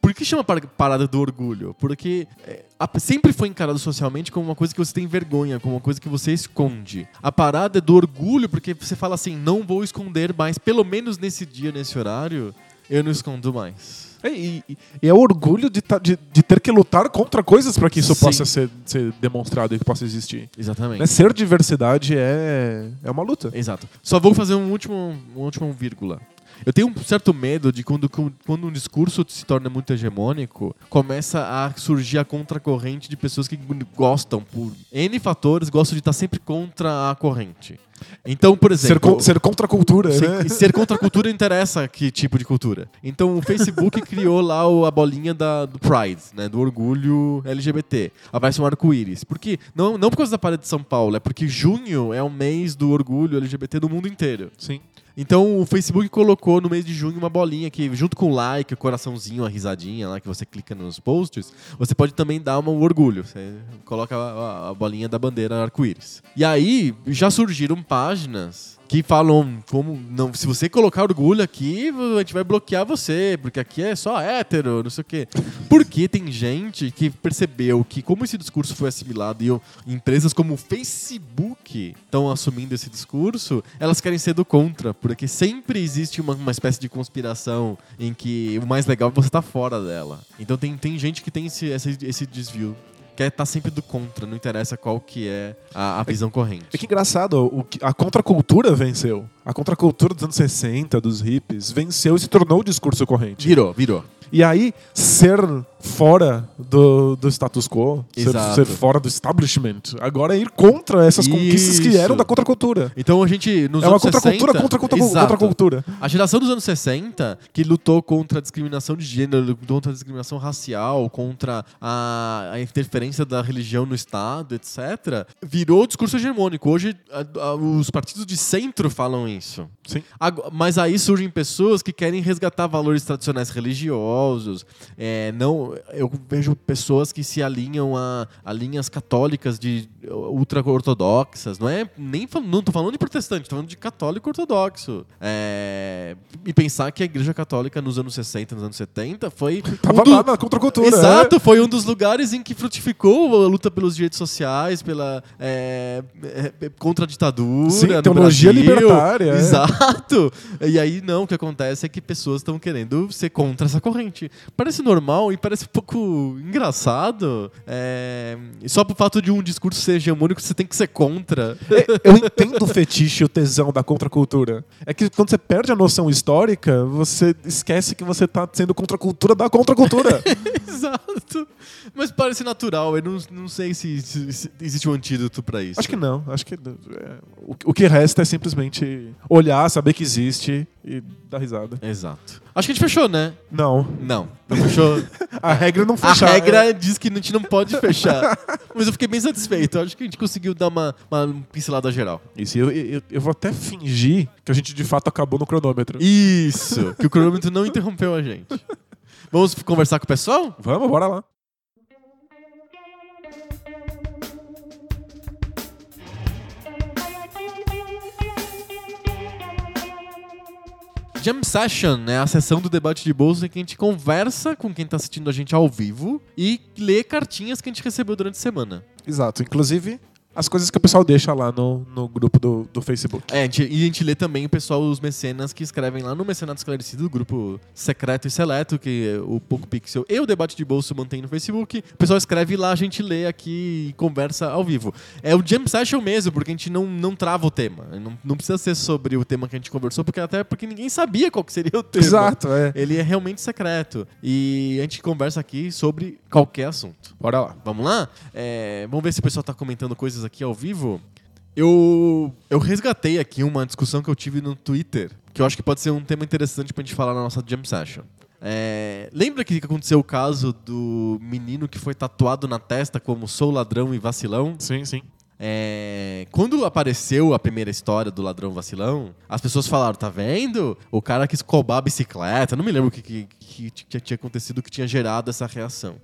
Por que chama par- parada do orgulho? Porque é, sempre foi encarado socialmente como uma coisa que você tem vergonha, como uma coisa que você esconde. A parada é do orgulho porque você fala assim, não vou esconder mais, pelo menos nesse dia, nesse horário, eu não escondo mais. É, e, e- e é o orgulho de, ta- de- de ter que lutar contra coisas para que isso Sim. possa ser, ser demonstrado e que possa existir. Exatamente. Né? Ser diversidade é, é uma luta. Exato. Só vou fazer um último, um último vírgula. Eu tenho um certo medo de quando, quando um discurso se torna muito hegemônico, começa a surgir a contracorrente de pessoas que gostam, por N fatores, gostam de estar sempre contra a corrente. Então, por Ser, exemplo. con- ser contra a cultura, Ser, né? ser contra a cultura interessa que tipo de cultura. Então o Facebook [laughs] criou lá o- a bolinha da, do Pride, né? Do orgulho LGBT. Aparece um arco-íris. Por quê? Não, não por causa da parede de São Paulo, é porque junho é o mês do orgulho LGBT no mundo inteiro. Sim. Então o Facebook colocou no mês de junho uma bolinha que, junto com o like, o coraçãozinho, a risadinha lá que você clica nos posts, você pode também dar um orgulho. Você coloca a, a- a bolinha da bandeira arco-íris. E aí já surgiram páginas que falam como não, se você colocar orgulho aqui, a gente vai bloquear você, porque aqui é só hétero, não sei o quê. Porque tem gente que percebeu que como esse discurso foi assimilado e empresas como o Facebook estão assumindo esse discurso, elas querem ser do contra, porque sempre existe uma, uma espécie de conspiração em que o mais legal é você estar fora dela. Então tem, tem gente que tem esse, esse, esse desvio. Quer estar sempre do contra, não interessa qual que é a, a visão corrente. É que engraçado, o que- a contracultura venceu. A contracultura dos anos 60, dos hippies, venceu e se tornou o discurso corrente. Virou, virou. E aí, ser fora do, do status quo, ser, Exato. ser fora do establishment, agora é ir contra essas conquistas que eram da contracultura. Então a gente, nos é uma anos contracultura 60, contra, contra, Exato. contracultura. A geração dos anos 60, que lutou contra a discriminação de gênero, contra a discriminação racial, contra a, a interferência da religião no Estado, etc., virou discurso hegemônico. Hoje, a- a- os partidos de centro falam isso. Sim. Mas aí surgem pessoas que querem resgatar valores tradicionais religiosos, é, não, eu vejo pessoas que se alinham a, a linhas católicas de ultra-ortodoxas. Não é nem não tô falando de protestante, tô falando de católico ortodoxo. É, e pensar que a igreja católica nos anos 60, nos anos 70 foi. [laughs] Tava um do- lá na contracultura. Exato, foi um dos lugares em que frutificou a luta pelos direitos sociais, pela é, é, contra a ditadura. Sim, teologia Brasil. libertária, é. Exato. E aí, não, o que acontece é que pessoas estão querendo ser contra essa corrente. Parece normal e parece um pouco engraçado. É, e só por fato de um discurso ser hegemônico, você tem que ser contra. É, Eu entendo o fetiche e o tesão da contracultura. É que quando você perde a noção histórica, você esquece que você tá sendo contracultura da contracultura. [laughs] Exato. Mas parece natural. Eu não, não sei se, se- se existe um antídoto pra isso. Acho que não. Acho que é, o, o que resta é simplesmente olhar, saber que existe e dar risada. Exato. Acho que a gente fechou, né? Não. Não, não fechou. [laughs] A regra não A fechar. regra diz que a gente não pode fechar. Mas eu fiquei bem satisfeito. Acho que a gente conseguiu dar uma, uma pincelada geral. Isso, eu, eu, eu vou até fingir que a gente de fato acabou no cronômetro. Isso! Que o cronômetro não interrompeu a gente. [laughs] Vamos conversar com o pessoal? Vamos, bora lá. Jam Session é a sessão do debate de bolsa em que a gente conversa com quem tá assistindo a gente ao vivo e lê cartinhas que a gente recebeu durante a semana. Exato. Inclusive, as coisas que o pessoal deixa lá no, no grupo do, do Facebook. É, a gente- e a gente lê também o pessoal, os mecenas que escrevem lá no Mecenato Esclarecido, do grupo secreto e seleto, que o Poco Pixel e o Debate de Bolso mantém no Facebook. O pessoal escreve lá, a gente lê aqui e conversa ao vivo. É o Jam Session mesmo, porque a gente não, não trava o tema. Não, não precisa ser sobre o tema que a gente conversou, porque até porque ninguém sabia qual seria o tema. Exato, é. Ele é realmente secreto. E a gente conversa aqui sobre qualquer assunto. Bora lá. Vamos lá? É, vamos ver se o pessoal tá comentando coisas aqui ao vivo. Eu, eu resgatei aqui uma discussão que eu tive no Twitter, que eu acho que pode ser um tema interessante pra gente falar na nossa Jam Session. É, lembra que aconteceu o caso do menino que foi tatuado na testa como sou ladrão e vacilão? Sim, sim. É, quando apareceu a primeira história do ladrão vacilão, as pessoas falaram: tá vendo? O cara quis roubar a bicicleta. Não me lembro o que, que, que t- tinha acontecido que tinha gerado essa reação.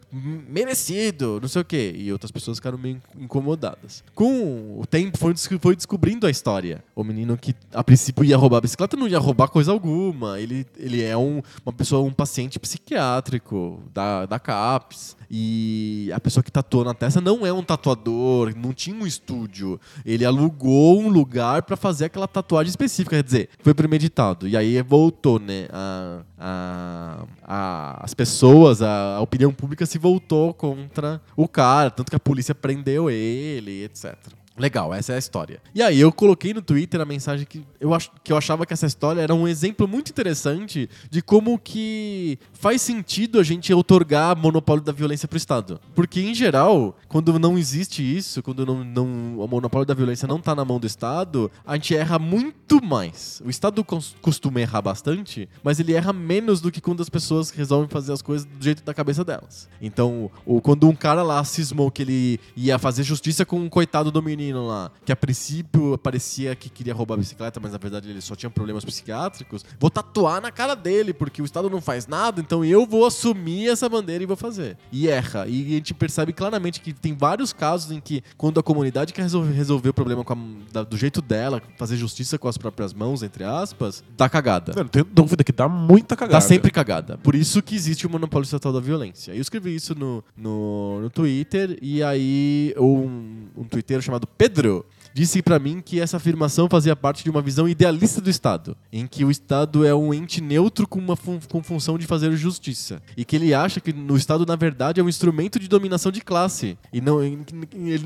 Merecido, não sei o quê. E outras pessoas ficaram meio incomodadas. Com o tempo, foi, foi descobrindo a história. O menino que a princípio ia roubar a bicicleta não ia roubar coisa alguma. Ele, ele é um, uma pessoa, um paciente psiquiátrico da, da CAPS. E a pessoa que tatuou na testa não é um tatuador, não tinha um estúdio. Ele alugou um lugar pra fazer aquela tatuagem específica, quer dizer, foi premeditado. E aí voltou, né? A, a- a- as pessoas, a, a opinião pública se voltou contra o cara, tanto que a polícia prendeu ele, etc. Legal, essa é a história. E aí eu coloquei no Twitter a mensagem que eu, ach, que eu achava que essa história era um exemplo muito interessante de como que faz sentido a gente otorgar monopólio da violência pro Estado. Porque, em geral, quando não existe isso, quando não, não, o monopólio da violência não tá na mão do Estado, a gente erra muito mais. O Estado costuma errar bastante, mas ele erra menos do que quando as pessoas resolvem fazer as coisas do jeito da cabeça delas. Então, o, quando um cara lá cismou que ele ia fazer justiça com um coitado do menino lá, que a princípio parecia que queria roubar a bicicleta, mas na verdade ele só tinha problemas psiquiátricos, vou tatuar na cara dele, porque o Estado não faz nada, então eu vou assumir essa bandeira e vou fazer. E erra. E a gente percebe claramente que tem vários casos em que, quando a comunidade quer resolver, resolver o problema a- da- do jeito dela, fazer justiça com as próprias mãos, entre aspas, dá cagada. Não, não tenho dúvida que dá muita cagada. Tá sempre cagada. Por isso que existe o monopólio estatal da violência. Eu escrevi isso no, no, no Twitter e aí um, um twitteiro chamado Pedro disse pra mim que essa afirmação fazia parte de uma visão idealista do Estado, em que o Estado é um ente neutro com uma fun- com função de fazer justiça, e que ele acha que o Estado na verdade é um instrumento de dominação de classe e não ele,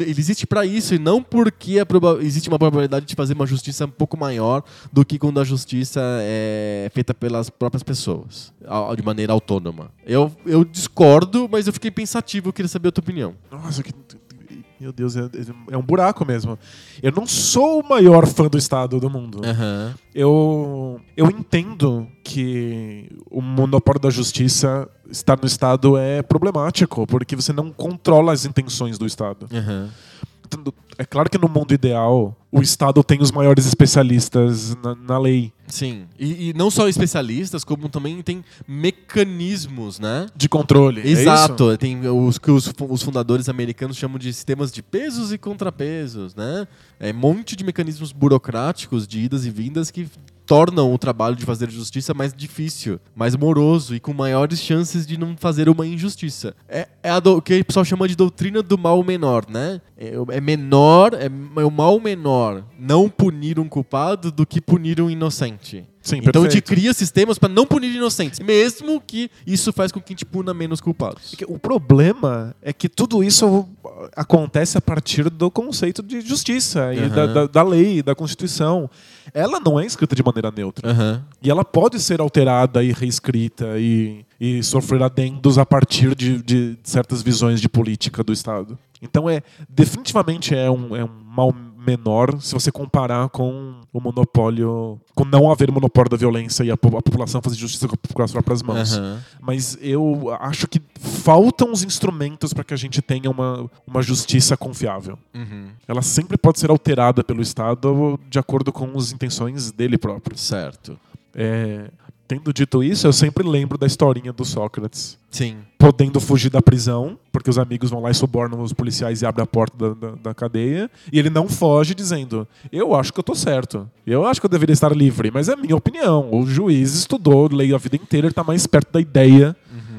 existe pra isso e não porque proba- existe uma probabilidade de fazer uma justiça um pouco maior do que quando a justiça é feita pelas próprias pessoas, de maneira autônoma. Eu, eu discordo, mas eu fiquei pensativo, eu queria saber a tua opinião. Nossa, que. Meu Deus, é, é um buraco mesmo. Eu não sou o maior fã do Estado do mundo. Aham. Eu, eu entendo que o monopólio da justiça estar no Estado é problemático, porque você não controla as intenções do Estado. Aham. É claro que no mundo ideal o Estado tem os maiores especialistas na, na lei. Sim. E, e, não só especialistas, como também tem mecanismos, né? De controle. É Exato. É tem os que os, os, fundadores americanos chamam de sistemas de pesos e contrapesos, né? É um monte de mecanismos burocráticos de idas e vindas que tornam o trabalho de fazer justiça mais difícil, mais moroso e com maiores chances de não fazer uma injustiça. É, é o que o pessoal chama de doutrina do mal menor, né? É, é menor, é, é o mal menor não punir um culpado do que punir um inocente. Sim, então perfeito. a gente cria sistemas para não punir inocentes, mesmo que isso faz com que a gente puna menos culpados. O problema é que tudo isso acontece a partir do conceito de justiça e da, da, da, lei, da Constituição. Ela não é escrita de maneira neutra. Uhum. E ela pode ser alterada e reescrita e, e sofrer adendos a partir de, de certas visões de política do Estado. Então é definitivamente é um, é um mal menor se você comparar com o monopólio, com não haver monopólio da violência e a, a população fazer justiça com as próprias mãos. Uhum. Mas eu acho que faltam os instrumentos para que a gente tenha uma, uma justiça confiável. Uhum. Ela sempre pode ser alterada pelo Estado de acordo com as intenções dele próprio. Certo. É, Tendo dito isso, eu sempre lembro da historinha do Sócrates. Sim. Podendo fugir da prisão, porque os amigos vão lá e subornam os policiais e abrem a porta da, da, da, cadeia. E ele não foge dizendo: Eu acho que eu tô certo. Eu acho que eu deveria estar livre. Mas é minha opinião. O juiz estudou, leu a vida inteira, ele tá mais perto da ideia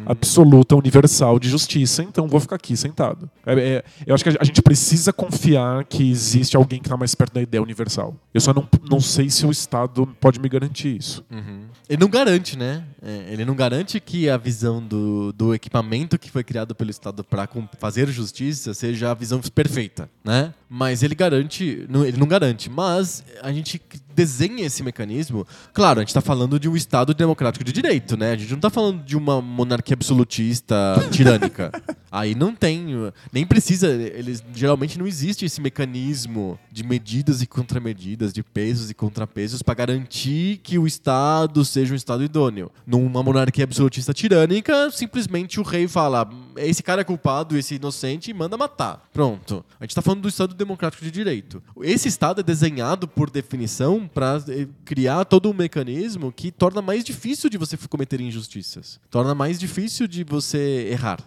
absoluta, universal de justiça, então vou ficar aqui sentado. É, é, eu acho que a gente precisa confiar que existe alguém que está mais perto da ideia universal. Eu só não, não sei se o Estado pode me garantir isso. Uhum. Ele não garante, né? É, ele não garante que a visão do, do equipamento que foi criado pelo Estado para fazer justiça seja a visão perfeita, né? Mas ele garante, não, ele não garante, mas a gente desenha esse mecanismo, claro, a gente está falando de um Estado democrático de direito, né? A gente não está falando de uma monarquia absolutista [laughs] tirânica. Aí não tem, nem precisa, eles geralmente não existe esse mecanismo de medidas e contramedidas, de pesos e contrapesos para garantir que o Estado seja um Estado idôneo. Numa monarquia absolutista tirânica, simplesmente o rei fala: esse cara é culpado, esse inocente, e manda matar. Pronto. A gente está falando do Estado democrático de direito. Esse Estado é desenhado por definição para eh, criar todo um mecanismo que torna mais difícil de você cometer injustiças. Torna mais difícil de você errar.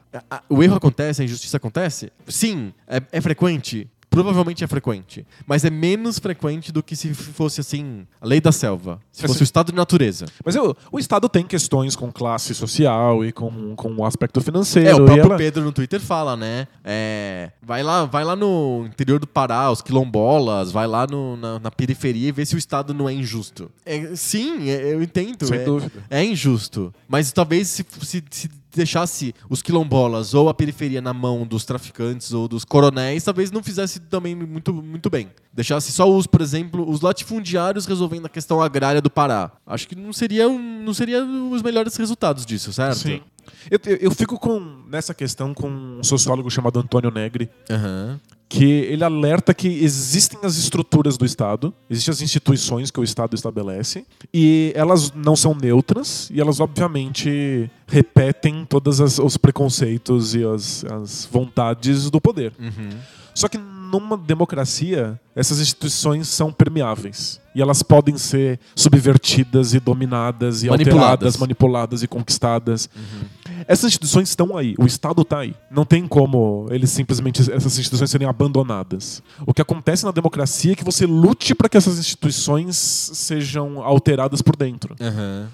O erro acontece, a injustiça acontece? Sim. É, é frequente? Provavelmente é frequente. Mas é menos frequente do que se fosse assim, a lei da selva. Se fosse assim, o estado de natureza. Mas eu, o Estado tem questões com classe social e com, com o aspecto financeiro. É, o próprio ela... Pedro no Twitter fala, né? É, vai, lá, vai lá no interior do Pará, os quilombolas, vai lá no, na, na, periferia e vê se o Estado não é injusto. É, sim, é, eu entendo. Sem é, dúvida. É injusto. Mas talvez se, se, se deixasse os quilombolas ou a periferia na mão dos traficantes ou dos coronéis, talvez não fizesse também muito, muito bem. Deixasse só os, por exemplo, os latifundiários resolvendo a questão agrária do Pará. Acho que não seria, um, não seria os melhores resultados disso, certo? Sim. Eu, eu, fico com nessa questão com um sociólogo chamado Antônio Negri, uhum que ele alerta que existem as estruturas do Estado, existem as instituições que o Estado estabelece, e elas não são neutras, e elas obviamente repetem todos os preconceitos e as, as vontades do poder. Uhum. Só que numa democracia, essas instituições são permeáveis. E elas podem ser subvertidas e dominadas e manipuladas. alteradas, manipuladas e conquistadas. Uhum. Essas instituições estão aí, o Estado está aí. Não tem como eles simplesmente essas instituições serem abandonadas. O que acontece na democracia é que você lute para que essas instituições sejam alteradas por dentro. Uhum.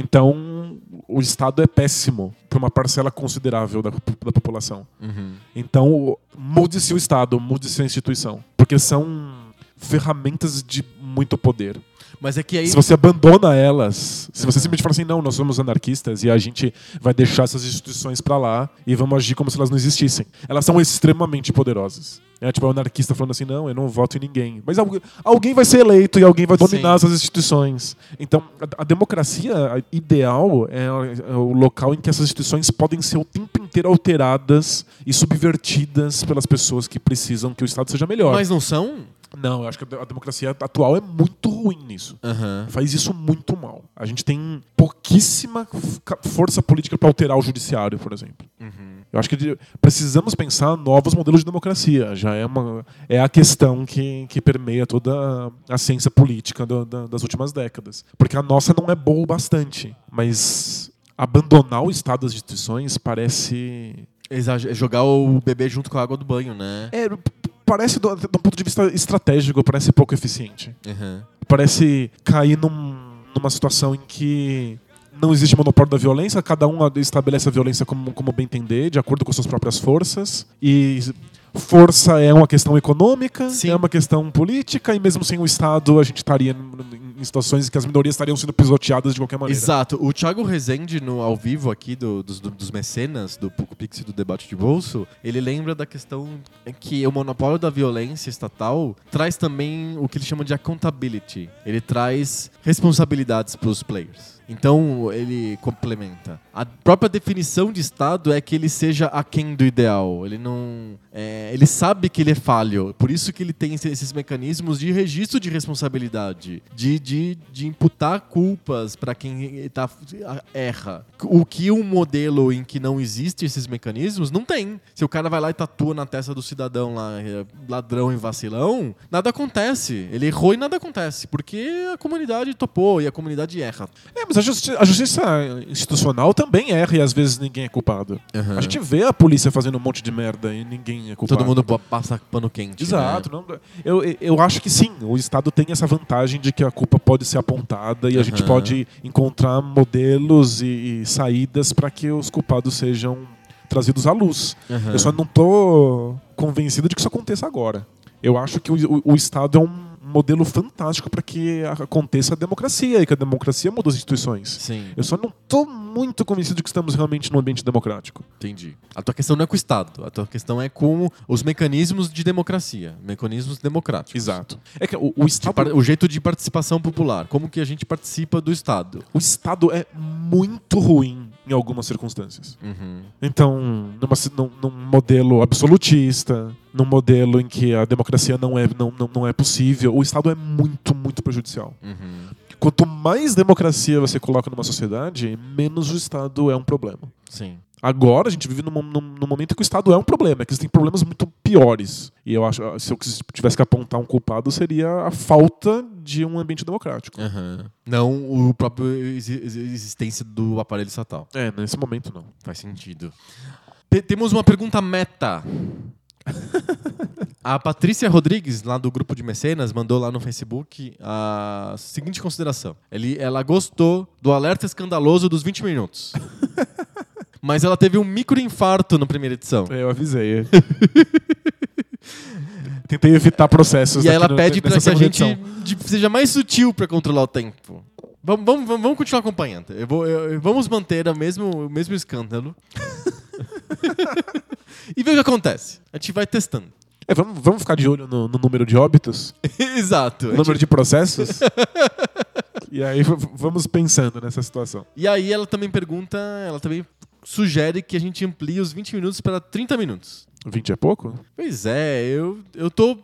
Então, o Estado é péssimo para uma parcela considerável da, da população. Uhum. Então, mude-se o Estado, mude-se a instituição. Porque são ferramentas de muito poder. Mas é que aí... Se você abandona elas, se você simplesmente fala assim, não, nós somos anarquistas e a gente vai deixar essas instituições para lá e vamos agir como se elas não existissem. Elas são extremamente poderosas. É tipo, o anarquista falando assim, não, eu não voto em ninguém. Mas alguém vai ser eleito e alguém vai dominar Sim. essas instituições. Então, a, a democracia ideal é, é, o local em que essas instituições podem ser o tempo inteiro alteradas e subvertidas pelas pessoas que precisam que o Estado seja melhor. Mas não são? Não, eu acho que a democracia atual é muito ruim nisso. Uhum. Faz isso muito mal. A gente tem pouquíssima força política para alterar o judiciário, por exemplo. Uhum. Eu acho que precisamos pensar novos modelos de democracia. Já é, uma, é a questão que, que permeia toda a ciência política do- da- das últimas décadas. Porque a nossa não é boa o bastante. Mas abandonar o estado das instituições parece. Exager- jogar o bebê junto com a água do banho, né? É, parece, do, um ponto de vista estratégico, parece pouco eficiente. Uhum. Parece cair num- numa situação em que não existe monopólio da violência, cada um estabelece a violência como, como bem entender, de acordo com suas próprias forças. E força é uma questão econômica, Sim. é uma questão política, e mesmo sem o Estado a gente estaria em situações em que as minorias estariam sendo pisoteadas de qualquer maneira. Exato. O Thiago Rezende, no, ao vivo aqui do- dos, do- dos mecenas, do Poco Pix e do debate de bolso, ele lembra da questão que o monopólio da violência estatal traz também o que ele chama de accountability. Ele traz responsabilidades para os players. Então, ele complementa. A própria definição de Estado é que ele seja aquém do ideal. Ele não. é, ele sabe que ele é falho. Por isso que ele tem esse- esses mecanismos de registro de responsabilidade. De, de, de imputar culpas para quem tá, erra. O que um modelo em que não existe esses mecanismos não tem. Se o cara vai lá e tatua na testa do cidadão lá, é, ladrão e vacilão, nada acontece. Ele errou e nada acontece. Porque a comunidade topou e a comunidade erra. É, mas a, justi- a justiça institucional também erra e às vezes ninguém é culpado. Aham. A gente vê a polícia fazendo um monte de merda e ninguém é culpado. Todo mundo passa pano quente. Exato. né? não- eu, eu acho que sim, o Estado tem essa vantagem de que a culpa pode ser apontada e a gente pode encontrar modelos e, e saídas para que os culpados sejam trazidos à luz. Aham. Eu só não tô convencido de que isso aconteça agora. Eu acho que o, o- o Estado é um modelo fantástico para que aconteça a democracia e que a democracia muda as instituições. Sim, Eu só não tô muito convencido de que estamos realmente num ambiente democrático. entendi. A tua questão não é com o Estado. A tua questão é com os mecanismos de democracia. Mecanismos democráticos. Exato. É que o, o Estado O jeito de participação popular. Como que a gente participa do Estado. o Estado é muito ruim em algumas circunstâncias. Uhum. Então, numa num, num modelo absolutista, num modelo em que a democracia não é, não, não, não é possível, o Estado é muito, muito prejudicial. Uhum. Quanto mais democracia você coloca numa sociedade, menos o Estado é um problema. Sim. Agora a gente vive num, num, num momento que o Estado é um problema, que existem problemas muito piores. E eu acho, se eu tivesse que apontar um culpado, seria a falta de um ambiente democrático. Aham. Não o próprio exi- exi- existência do aparelho estatal. É, nesse momento não. Faz sentido. Te- temos uma pergunta meta. [laughs] A Patrícia Rodrigues, lá do grupo de mecenas, mandou lá no Facebook a seguinte consideração. Ele, ela gostou do alerta escandaloso dos 20 minutos. [laughs] Mas ela teve um microinfarto na primeira edição. Eu avisei. [laughs] Tentei evitar processos. E aí ela pede nessa que a gente seja mais sutil pra controlar o tempo. Vamos, vamos, vamos, continuar acompanhando. Eu vou- eu- vamos manter o mesmo, o mesmo escândalo. [laughs] e ver o que acontece. A gente vai testando. É, vamos, vamos ficar de olho no, no número de óbitos, [laughs] Exato. no gente- número de processos. e aí vamos pensando nessa situação. E aí ela também pergunta, ela também sugere que a gente amplie os 20 minutos para 30 minutos. 20 é pouco? Pois é, eu, eu tô,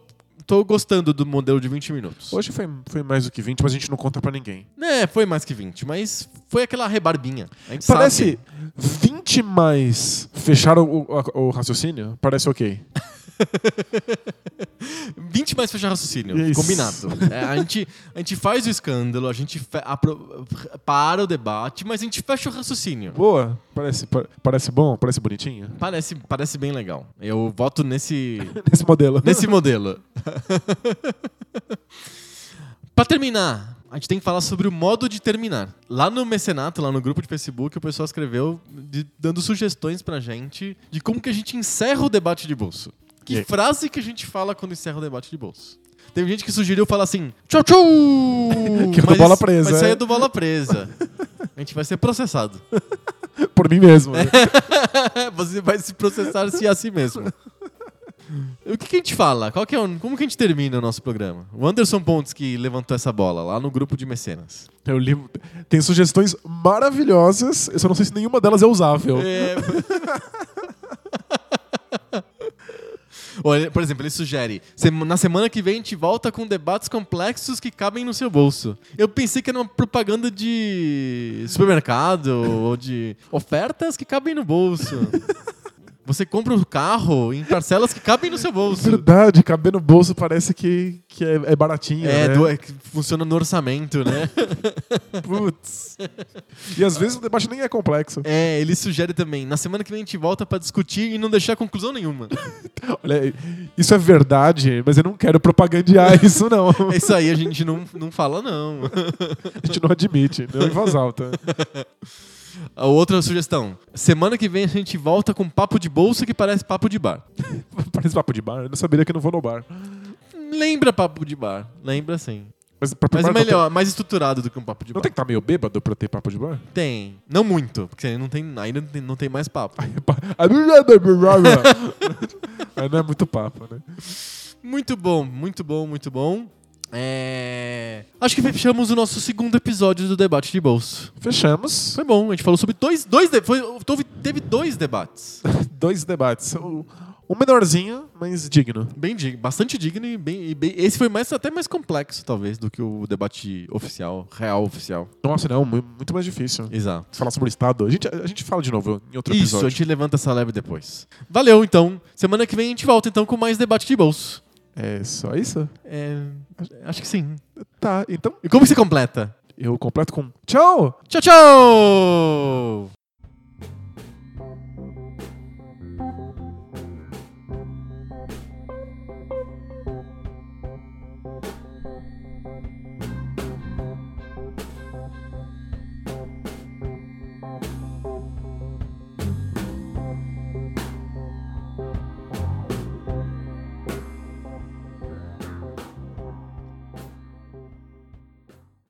tô gostando do modelo de 20 minutos. Hoje foi, foi mais do que 20, mas a gente não conta pra ninguém. É, foi mais que 20, mas foi aquela rebarbinha. Parece sabe. 20 mais fechar o, o- o raciocínio? Parece ok. [laughs] 20 mais fechar raciocínio. Isso. Combinado. É, a, gente, a gente faz o escândalo, a gente fe- para o debate, mas a gente fecha o raciocínio. Boa. Parece, pa- parece bom? Parece bonitinho? Parece, parece bem legal. Eu voto nesse, [laughs] Nesse modelo. nesse modelo. [laughs] pra terminar, a gente tem que falar sobre o modo de terminar. Lá no mecenato, lá no grupo de Facebook, o pessoal escreveu de- dando sugestões pra gente de como que a gente encerra o debate de bolso. Que E frase que a gente fala quando encerra o debate de bolso? Teve gente que sugeriu falar assim, tchau, tchau! [laughs] Que é do bola presa, Mas isso aí é. é do bola presa. A gente vai ser processado. [laughs] Por mim mesmo. né? [laughs] Você vai se processar se é assim mesmo. O que, que a gente fala? Qual que é o- como que a gente termina o nosso programa? O Anderson Pontes que levantou essa bola lá no grupo de mecenas. Eu li. Tem sugestões maravilhosas, eu só não sei se nenhuma delas é usável. É... [laughs] Olha, por exemplo, ele sugere: "Sema- na semana que vem a gente volta com debates complexos que cabem no seu bolso. Eu pensei que era uma propaganda de supermercado ou de ofertas que cabem no bolso. [laughs] Você compra o carro em parcelas que cabem no seu bolso. Verdade, caber no bolso parece que, que é, é baratinho, É, né? do- é funciona no orçamento, né? [laughs] Putz. E às vezes o debate nem é complexo. É, ele sugere também. Na semana que vem a gente volta pra discutir e não deixar conclusão nenhuma. [laughs] Olha, isso é verdade, mas eu não quero propagandear [laughs] isso, não. Isso aí a gente não, não fala, não. A gente não admite, não em voz alta. A outra sugestão. Semana que vem a gente volta com papo de bolsa que parece papo de bar. [laughs] Parece papo de bar, eu não saberia que eu não vou no bar. Lembra papo de bar. Lembra sim. Mas, Mas é bar melhor, mais estruturado do que um papo de Tem, não bar. tem que estar meio bêbado pra ter papo de bar? Tem. Não muito, porque não tem, ainda não tem, não tem mais papo. [laughs] Aí não é muito papo, né? Muito bom, muito bom, muito bom. É... Acho que fechamos o nosso segundo episódio do debate de bolso. Fechamos. Foi bom, a gente falou sobre dois. dois de- foi, teve, dois debates. [laughs] Dois debates. O- Um menorzinho, mas digno. Bem dig- bastante digno e bem, e bem- Esse foi mais, até mais complexo, talvez, do que o debate oficial, real oficial. Nossa, não, mu- muito mais difícil. Exato. Falar sobre o Estado. A gente, a gente fala de novo em outro Isso, episódio. a gente levanta essa leve depois. Valeu, então. Semana que vem a gente volta, então, com mais debate de bolso. É só isso? É, acho que sim. Tá, então E como você completa? eu completo com tchau! Tchau, tchau!